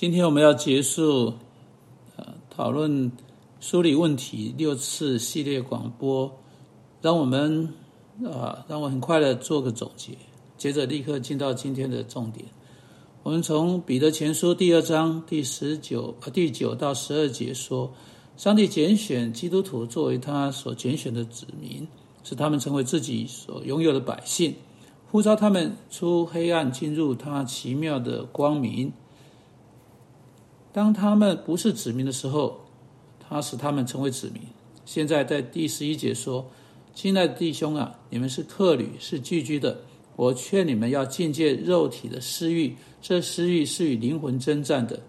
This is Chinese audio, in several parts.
今天我们要结束呃讨论梳理问题六次系列广播，让我们啊让我很快的做个总结，接着立刻进到今天的重点。我们从彼得前书第二章第十九呃第九到十二节说，上帝拣选基督徒作为他所拣选的子民，使他们成为自己所拥有的百姓，呼召他们出黑暗进入他奇妙的光明。当他们不是子民的时候，他使他们成为子民。现在在第十一节说：“亲爱的弟兄啊，你们是客旅，是寄居的。我劝你们要禁戒肉体的私欲，这私欲是与灵魂征战的。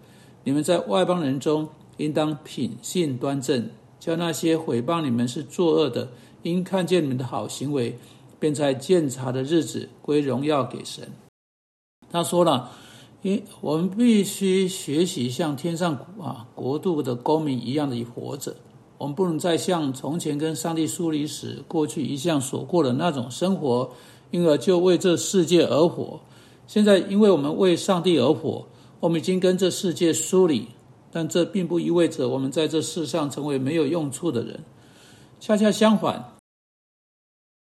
你们在外邦人中，应当品性端正，叫那些毁谤你们是作恶的，因看见你们的好行为，便在鉴察的日子归荣耀给神。”他说了。因我们必须学习像天上啊国度的公民一样的活着，我们不能再像从前跟上帝疏离时过去一向所过的那种生活，因而就为这世界而活。现在因为我们为上帝而活，我们已经跟这世界疏离，但这并不意味着我们在这世上成为没有用处的人。恰恰相反，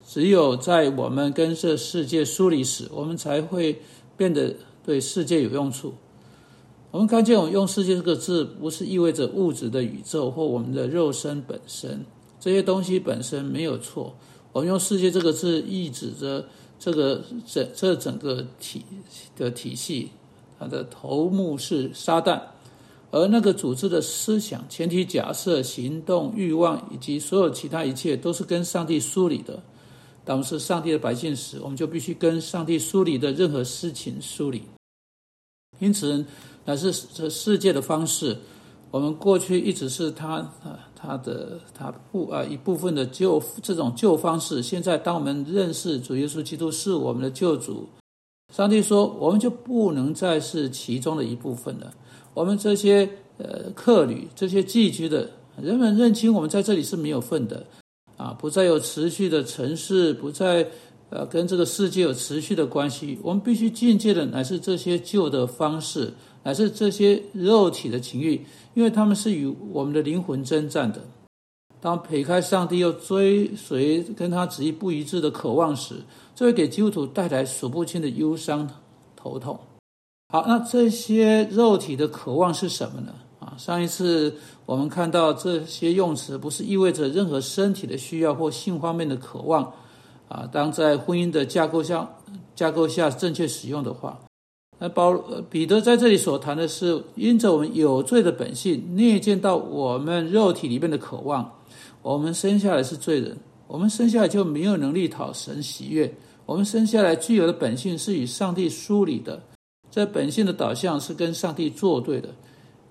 只有在我们跟这世界疏离时，我们才会变得。对世界有用处。我们看见，我用“世界”这个字，不是意味着物质的宇宙或我们的肉身本身，这些东西本身没有错。我们用“世界”这个字，意指着这个整这整个体的体系，它的头目是撒旦，而那个组织的思想、前提假设、行动、欲望以及所有其他一切，都是跟上帝疏离的。当我们是上帝的百姓时，我们就必须跟上帝疏离的任何事情疏离。因此，乃是这世界的方式。我们过去一直是他啊，他的他不啊一部分的旧这种旧方式。现在，当我们认识主耶稣基督是我们的救主，上帝说，我们就不能再是其中的一部分了。我们这些呃客旅、这些寄居的人们认清我们在这里是没有份的啊，不再有持续的城市，不再。呃，跟这个世界有持续的关系，我们必须渐渐的乃是这些旧的方式，乃是这些肉体的情欲，因为他们是与我们的灵魂征战的。当撇开上帝又追随跟他旨意不一致的渴望时，这会给基督徒带来数不清的忧伤、头痛。好，那这些肉体的渴望是什么呢？啊，上一次我们看到这些用词，不是意味着任何身体的需要或性方面的渴望。啊，当在婚姻的架构下架构下正确使用的话，那保彼得在这里所谈的是，因着我们有罪的本性，内见到我们肉体里面的渴望，我们生下来是罪人，我们生下来就没有能力讨神喜悦，我们生下来具有的本性是与上帝疏离的，这本性的导向是跟上帝作对的，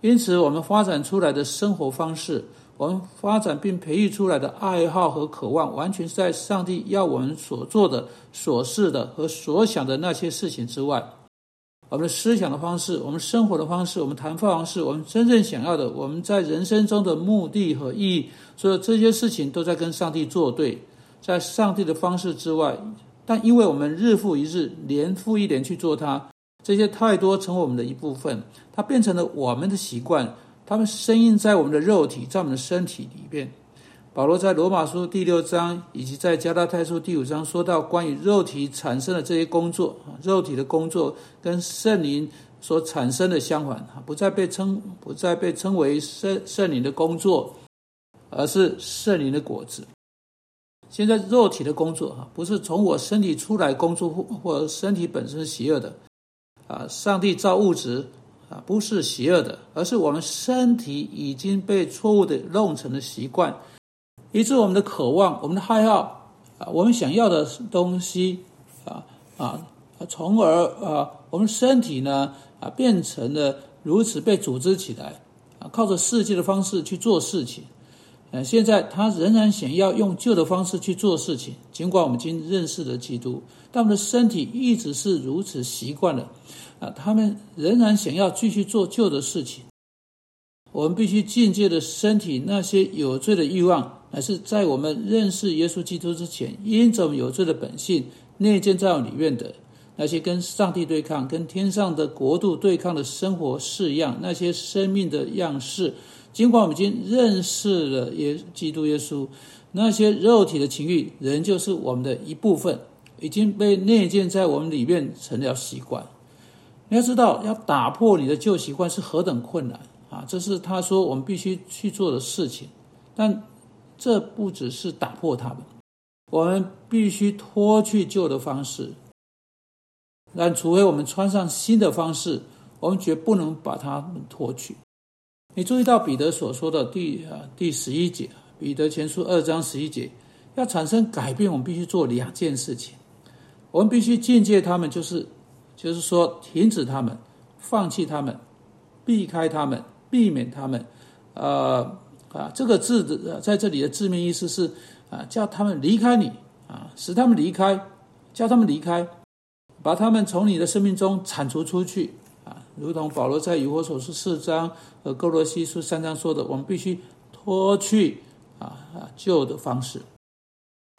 因此我们发展出来的生活方式。我们发展并培育出来的爱好和渴望，完全是在上帝要我们所做的、所事的和所想的那些事情之外。我们的思想的方式、我们生活的方式、我们谈话方式、我们真正想要的、我们在人生中的目的和意义，所有这些事情都在跟上帝作对，在上帝的方式之外。但因为我们日复一日、年复一年去做它，这些太多成为我们的一部分，它变成了我们的习惯。他们生印在我们的肉体，在我们的身体里边。保罗在罗马书第六章，以及在加拉太书第五章，说到关于肉体产生的这些工作，肉体的工作跟圣灵所产生的相反，不再被称不再被称为圣圣灵的工作，而是圣灵的果子。现在肉体的工作啊，不是从我身体出来工作或或身体本身邪恶的啊，上帝造物质。啊，不是邪恶的，而是我们身体已经被错误的弄成了习惯，以致我们的渴望、我们的爱好啊，我们想要的东西啊啊，从而啊，我们身体呢啊，变成了如此被组织起来啊，靠着世界的方式去做事情。呃，现在他仍然想要用旧的方式去做事情，尽管我们已经认识了基督，但我们的身体一直是如此习惯了。啊，他们仍然想要继续做旧的事情。我们必须境界的身体那些有罪的欲望，乃是在我们认识耶稣基督之前，因着我们有罪的本性内建在里面的。那些跟上帝对抗、跟天上的国度对抗的生活式样，那些生命的样式。尽管我们已经认识了耶基督耶稣，那些肉体的情欲仍旧是我们的一部分，已经被内建在我们里面成了习惯。你要知道，要打破你的旧习惯是何等困难啊！这是他说我们必须去做的事情。但这不只是打破它们，我们必须脱去旧的方式。但除非我们穿上新的方式，我们绝不能把它们脱去。你注意到彼得所说的第啊第十一节，彼得前书二章十一节，要产生改变，我们必须做两件事情。我们必须境界他们，就是就是说停止他们，放弃他们，避开他们，避免他们。呃啊，这个字的在这里的字面意思是啊，叫他们离开你啊，使他们离开，叫他们离开。把他们从你的生命中铲除出去，如同保罗在以弗所书四章和哥罗西书三章说的，我们必须脱去啊啊旧的方式。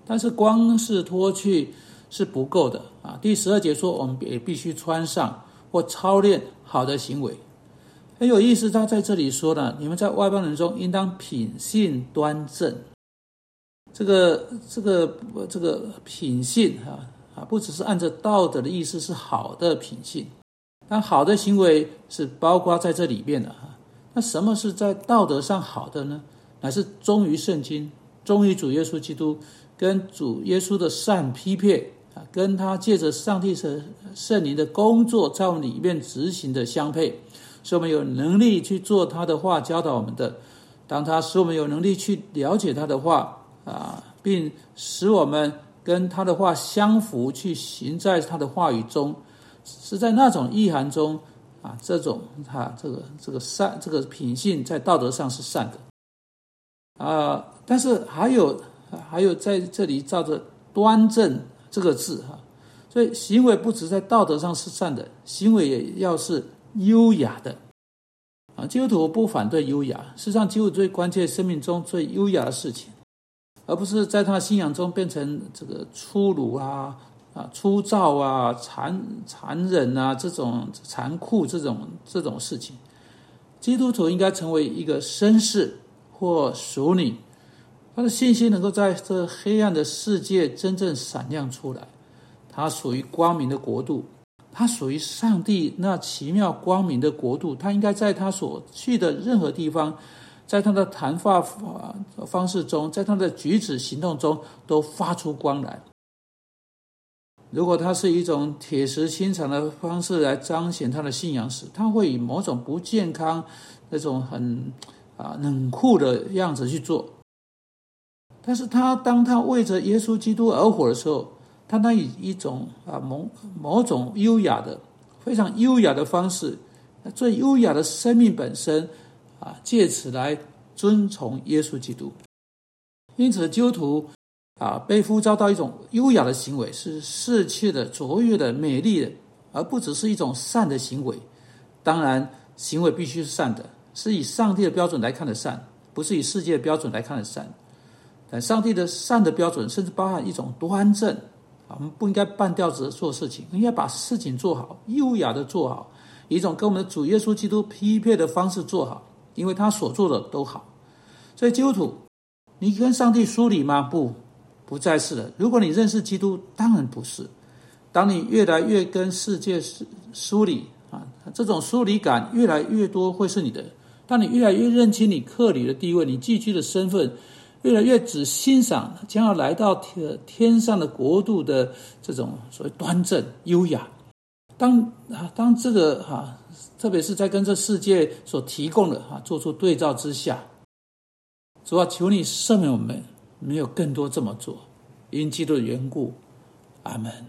但是光是脱去是不够的啊。第十二节说，我们也必须穿上或操练好的行为。很有意思，他在这里说呢，你们在外邦人中应当品性端正。这个这个这个品性啊。啊，不只是按照道德的意思是好的品性，那好的行为是包括在这里面的哈。那什么是在道德上好的呢？乃是忠于圣经，忠于主耶稣基督，跟主耶稣的善批配啊，跟他借着上帝圣圣灵的工作在我们里面执行的相配，使我们有能力去做他的话教导我们的。当他使我们有能力去了解他的话啊，并使我们。跟他的话相符，去行在他的话语中，是在那种意涵中啊，这种他这个这个善，这个品性在道德上是善的啊。但是还有还有在这里照着端正这个字哈，所以行为不止在道德上是善的，行为也要是优雅的啊。基督徒不反对优雅，事实上，基督最关键生命中最优雅的事情。而不是在他信仰中变成这个粗鲁啊、啊粗糙啊、残残忍啊这种残酷这种这种事情。基督徒应该成为一个绅士或淑女，他的信心能够在这黑暗的世界真正闪亮出来。他属于光明的国度，他属于上帝那奇妙光明的国度。他应该在他所去的任何地方。在他的谈话方式中，在他的举止行动中，都发出光来。如果他是一种铁石心肠的方式来彰显他的信仰时，他会以某种不健康、那种很啊冷酷的样子去做。但是他当他为着耶稣基督而活的时候，他那以一种啊某某种优雅的、非常优雅的方式，最优雅的生命本身。啊，借此来遵从耶稣基督，因此基督徒啊，被呼召到一种优雅的行为，是世界的、卓越的、美丽的，而不只是一种善的行为。当然，行为必须是善的，是以上帝的标准来看的善，不是以世界的标准来看的善。但上帝的善的标准，甚至包含一种端正啊，我们不应该半吊子做事情，应该把事情做好，优雅的做好，以一种跟我们的主耶稣基督匹配的方式做好。因为他所做的都好，所以基督徒，你跟上帝疏离吗？不，不再是了。如果你认识基督，当然不是。当你越来越跟世界疏疏离啊，这种疏离感越来越多，会是你的。当你越来越认清你客旅的地位，你寄居的身份，越来越只欣赏将要来到天天上的国度的这种所谓端正优雅。当啊，当这个哈。特别是在跟这世界所提供的哈做出对照之下，主要求你赦免我们没有更多这么做，因基督的缘故，阿门。